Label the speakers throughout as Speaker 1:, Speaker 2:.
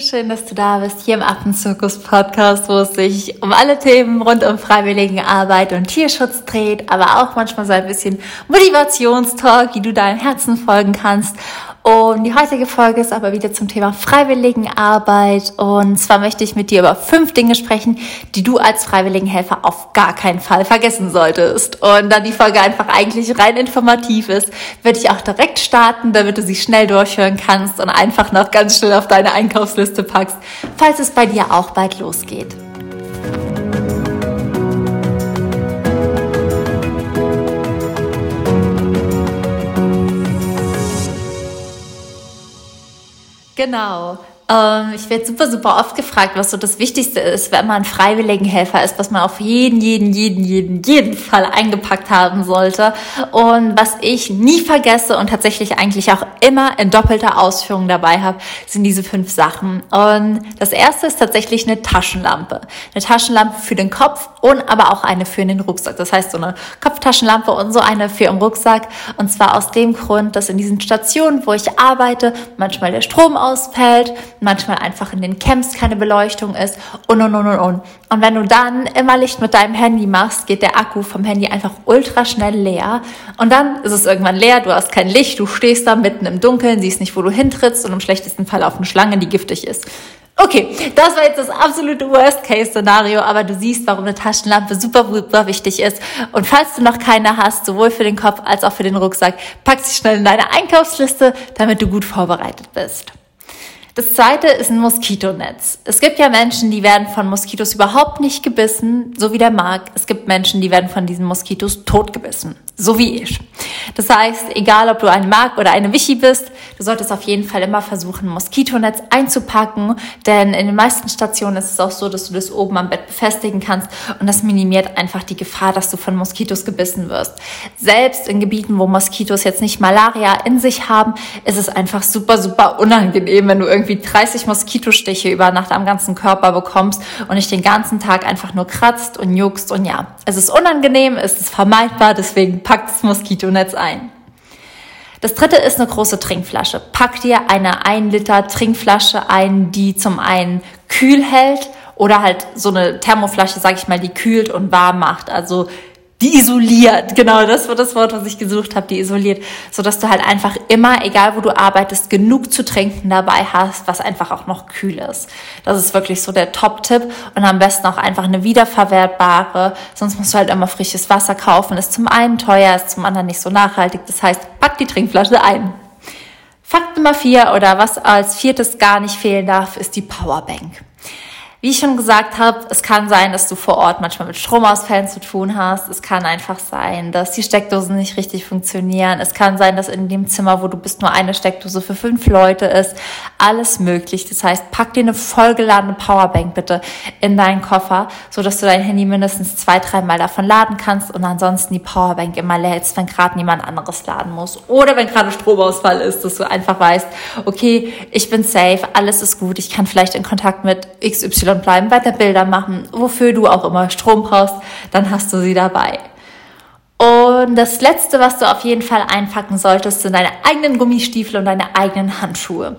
Speaker 1: schön, dass du da bist, hier im Affenzirkus-Podcast, wo es sich um alle Themen rund um Freiwilligenarbeit und Tierschutz dreht, aber auch manchmal so ein bisschen Motivationstalk, wie du deinem Herzen folgen kannst. Und die heutige Folge ist aber wieder zum Thema Freiwilligenarbeit. Und zwar möchte ich mit dir über fünf Dinge sprechen, die du als Freiwilligenhelfer auf gar keinen Fall vergessen solltest. Und da die Folge einfach eigentlich rein informativ ist, würde ich auch direkt starten, damit du sie schnell durchhören kannst und einfach noch ganz schnell auf deine Einkaufsliste packst, falls es bei dir auch bald losgeht. Genau. Ähm, ich werde super, super oft gefragt, was so das Wichtigste ist, wenn man Freiwilligenhelfer ist, was man auf jeden, jeden, jeden, jeden, jeden Fall eingepackt haben sollte. Und was ich nie vergesse und tatsächlich eigentlich auch immer in doppelter Ausführung dabei habe, sind diese fünf Sachen. Und das erste ist tatsächlich eine Taschenlampe. Eine Taschenlampe für den Kopf und aber auch eine für den Rucksack. Das heißt so eine Kopftaschenlampe und so eine für im Rucksack. Und zwar aus dem Grund, dass in diesen Stationen, wo ich arbeite, manchmal der Strom ausfällt, manchmal einfach in den Camps keine Beleuchtung ist und und und und und. Und wenn du dann immer Licht mit deinem Handy machst, geht der Akku vom Handy einfach ultra schnell leer. Und dann ist es irgendwann leer, du hast kein Licht, du stehst da mitten im Dunkeln, siehst nicht, wo du hintrittst und im schlechtesten Fall auf eine Schlange, die giftig ist. Okay, das war jetzt das absolute Worst-Case-Szenario, aber du siehst, warum eine Taschenlampe super, super wichtig ist. Und falls du noch keine hast, sowohl für den Kopf als auch für den Rucksack, pack sie schnell in deine Einkaufsliste, damit du gut vorbereitet bist. Das zweite ist ein Moskitonetz. Es gibt ja Menschen, die werden von Moskitos überhaupt nicht gebissen, so wie der Marc. Es gibt Menschen, die werden von diesen Moskitos totgebissen, so wie ich. Das heißt, egal ob du ein Mark oder eine Wichi bist, du solltest auf jeden Fall immer versuchen, Moskitonetz einzupacken, denn in den meisten Stationen ist es auch so, dass du das oben am Bett befestigen kannst und das minimiert einfach die Gefahr, dass du von Moskitos gebissen wirst. Selbst in Gebieten, wo Moskitos jetzt nicht Malaria in sich haben, ist es einfach super, super unangenehm, wenn du irgendwie 30 Moskitostiche über Nacht am ganzen Körper bekommst und dich den ganzen Tag einfach nur kratzt und juckst und ja, es ist unangenehm, es ist vermeidbar, deswegen packt das Moskitonetz ein. Das dritte ist eine große Trinkflasche. Pack dir eine 1 Liter Trinkflasche ein, die zum einen kühl hält oder halt so eine Thermoflasche, sag ich mal, die kühlt und warm macht. Also die isoliert, genau, das war das Wort, was ich gesucht habe, die isoliert, so dass du halt einfach immer, egal wo du arbeitest, genug zu trinken dabei hast, was einfach auch noch kühl ist. Das ist wirklich so der Top-Tipp und am besten auch einfach eine wiederverwertbare, sonst musst du halt immer frisches Wasser kaufen, ist zum einen teuer, ist zum anderen nicht so nachhaltig, das heißt, pack die Trinkflasche ein. Fakt Nummer vier oder was als viertes gar nicht fehlen darf, ist die Powerbank. Wie ich schon gesagt habe, es kann sein, dass du vor Ort manchmal mit Stromausfällen zu tun hast. Es kann einfach sein, dass die Steckdosen nicht richtig funktionieren. Es kann sein, dass in dem Zimmer, wo du bist, nur eine Steckdose für fünf Leute ist. Alles möglich. Das heißt, pack dir eine vollgeladene Powerbank bitte in deinen Koffer, so dass du dein Handy mindestens zwei, dreimal davon laden kannst und ansonsten die Powerbank immer lädst, wenn gerade niemand anderes laden muss. Oder wenn gerade Stromausfall ist, dass du einfach weißt, okay, ich bin safe, alles ist gut, ich kann vielleicht in Kontakt mit XY und bleiben, weiter Bilder machen, wofür du auch immer Strom brauchst, dann hast du sie dabei. Und das letzte, was du auf jeden Fall einpacken solltest, sind deine eigenen Gummistiefel und deine eigenen Handschuhe.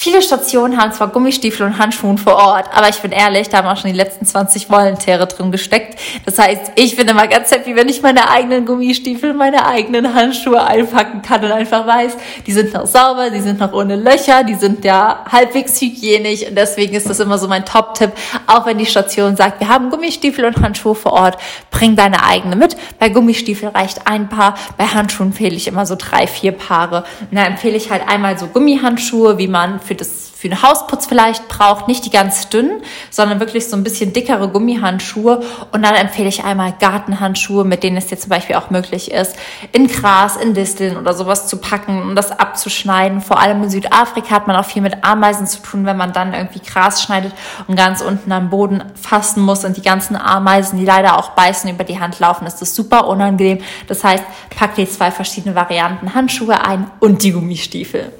Speaker 1: Viele Stationen haben zwar Gummistiefel und Handschuhen vor Ort, aber ich bin ehrlich, da haben auch schon die letzten 20 Volontäre drin gesteckt. Das heißt, ich bin immer ganz happy, wenn ich meine eigenen Gummistiefel, meine eigenen Handschuhe einpacken kann und einfach weiß, die sind noch sauber, die sind noch ohne Löcher, die sind ja halbwegs hygienisch und deswegen ist das immer so mein Top-Tipp. Auch wenn die Station sagt, wir haben Gummistiefel und Handschuhe vor Ort, bring deine eigene mit. Bei Gummistiefel reicht ein Paar, bei Handschuhen empfehle ich immer so drei, vier Paare. Und da empfehle ich halt einmal so Gummihandschuhe, wie man für das für den Hausputz vielleicht braucht, nicht die ganz dünnen, sondern wirklich so ein bisschen dickere Gummihandschuhe. Und dann empfehle ich einmal Gartenhandschuhe, mit denen es dir zum Beispiel auch möglich ist, in Gras, in Disteln oder sowas zu packen und das abzuschneiden. Vor allem in Südafrika hat man auch viel mit Ameisen zu tun, wenn man dann irgendwie Gras schneidet und ganz unten am Boden fassen muss und die ganzen Ameisen, die leider auch beißen, über die Hand laufen, ist das super unangenehm. Das heißt, pack dir zwei verschiedene Varianten Handschuhe ein und die Gummistiefel.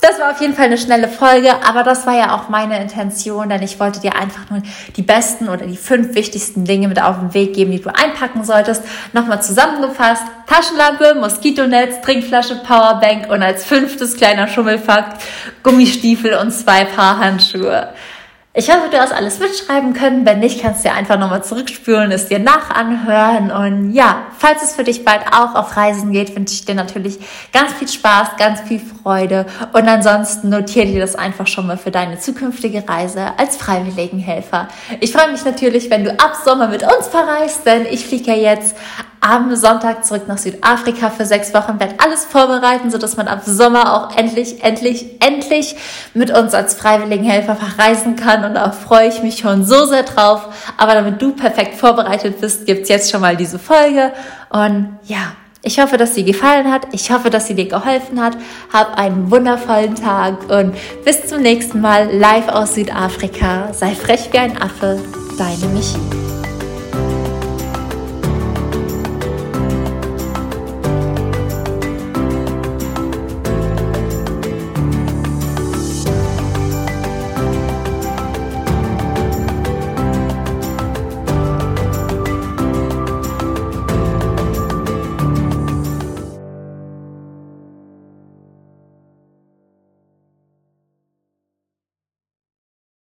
Speaker 1: Das war auf jeden Fall eine schnelle Folge, aber das war ja auch meine Intention, denn ich wollte dir einfach nur die besten oder die fünf wichtigsten Dinge mit auf den Weg geben, die du einpacken solltest. Nochmal zusammengefasst, Taschenlampe, Moskitonetz, Trinkflasche, Powerbank und als fünftes kleiner Schummelfakt Gummistiefel und zwei Paar Handschuhe. Ich hoffe, du hast alles mitschreiben können. Wenn nicht, kannst du ja einfach nochmal zurückspülen, es dir nachanhören. Und ja, falls es für dich bald auch auf Reisen geht, wünsche ich dir natürlich ganz viel Spaß, ganz viel Freude. Und ansonsten notiere dir das einfach schon mal für deine zukünftige Reise als Freiwilligenhelfer. Ich freue mich natürlich, wenn du ab Sommer mit uns verreist, denn ich fliege ja jetzt am Sonntag zurück nach Südafrika für sechs Wochen, werde alles vorbereiten, sodass man ab Sommer auch endlich, endlich, endlich mit uns als Freiwilligenhelfer verreisen kann. Und da freue ich mich schon so sehr drauf. Aber damit du perfekt vorbereitet bist, gibt's jetzt schon mal diese Folge. Und ja, ich hoffe, dass sie gefallen hat. Ich hoffe, dass sie dir geholfen hat. Hab einen wundervollen Tag und bis zum nächsten Mal live aus Südafrika. Sei frech wie ein Affe. Deine Michi.